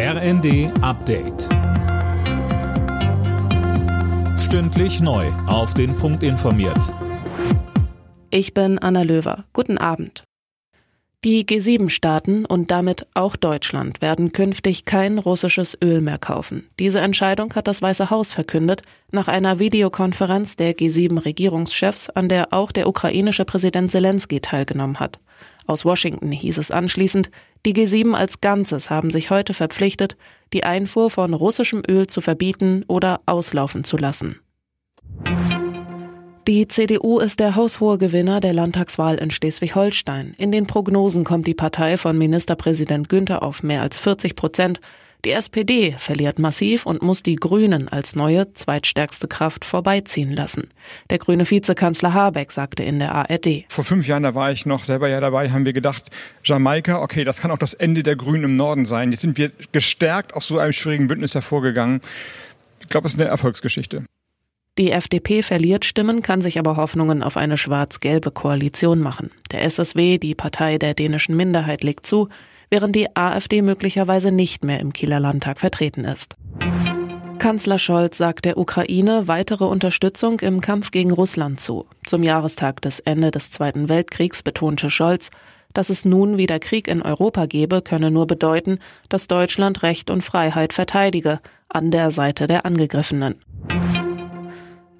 RND Update. Stündlich neu. Auf den Punkt informiert. Ich bin Anna Löwer. Guten Abend. Die G7-Staaten und damit auch Deutschland werden künftig kein russisches Öl mehr kaufen. Diese Entscheidung hat das Weiße Haus verkündet nach einer Videokonferenz der G7-Regierungschefs, an der auch der ukrainische Präsident Zelensky teilgenommen hat. Aus Washington hieß es anschließend, die G7 als Ganzes haben sich heute verpflichtet, die Einfuhr von russischem Öl zu verbieten oder auslaufen zu lassen. Die CDU ist der haushohe Gewinner der Landtagswahl in Schleswig-Holstein. In den Prognosen kommt die Partei von Ministerpräsident Günther auf mehr als 40 Prozent. Die SPD verliert massiv und muss die Grünen als neue zweitstärkste Kraft vorbeiziehen lassen. Der grüne Vizekanzler Habeck sagte in der ARD. Vor fünf Jahren, da war ich noch selber ja dabei, haben wir gedacht, Jamaika, okay, das kann auch das Ende der Grünen im Norden sein. Jetzt sind wir gestärkt aus so einem schwierigen Bündnis hervorgegangen. Ich glaube, es ist eine Erfolgsgeschichte. Die FDP verliert Stimmen, kann sich aber Hoffnungen auf eine schwarz-gelbe Koalition machen. Der SSW, die Partei der dänischen Minderheit, legt zu, während die AfD möglicherweise nicht mehr im Kieler Landtag vertreten ist. Kanzler Scholz sagt der Ukraine weitere Unterstützung im Kampf gegen Russland zu. Zum Jahrestag des Ende des Zweiten Weltkriegs betonte Scholz, dass es nun wieder Krieg in Europa gebe, könne nur bedeuten, dass Deutschland Recht und Freiheit verteidige, an der Seite der Angegriffenen.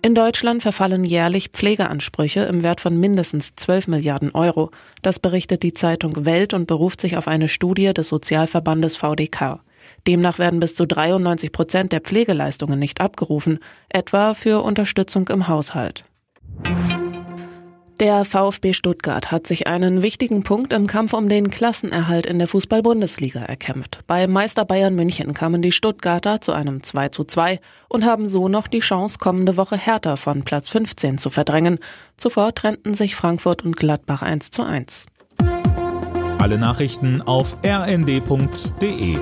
In Deutschland verfallen jährlich Pflegeansprüche im Wert von mindestens 12 Milliarden Euro. Das berichtet die Zeitung Welt und beruft sich auf eine Studie des Sozialverbandes VDK. Demnach werden bis zu 93 Prozent der Pflegeleistungen nicht abgerufen, etwa für Unterstützung im Haushalt. Der VfB Stuttgart hat sich einen wichtigen Punkt im Kampf um den Klassenerhalt in der Fußball-Bundesliga erkämpft. Bei Meister Bayern München kamen die Stuttgarter zu einem 2 zu 2 und haben so noch die Chance, kommende Woche Hertha von Platz 15 zu verdrängen. Zuvor trennten sich Frankfurt und Gladbach 1 zu 1. Alle Nachrichten auf rnd.de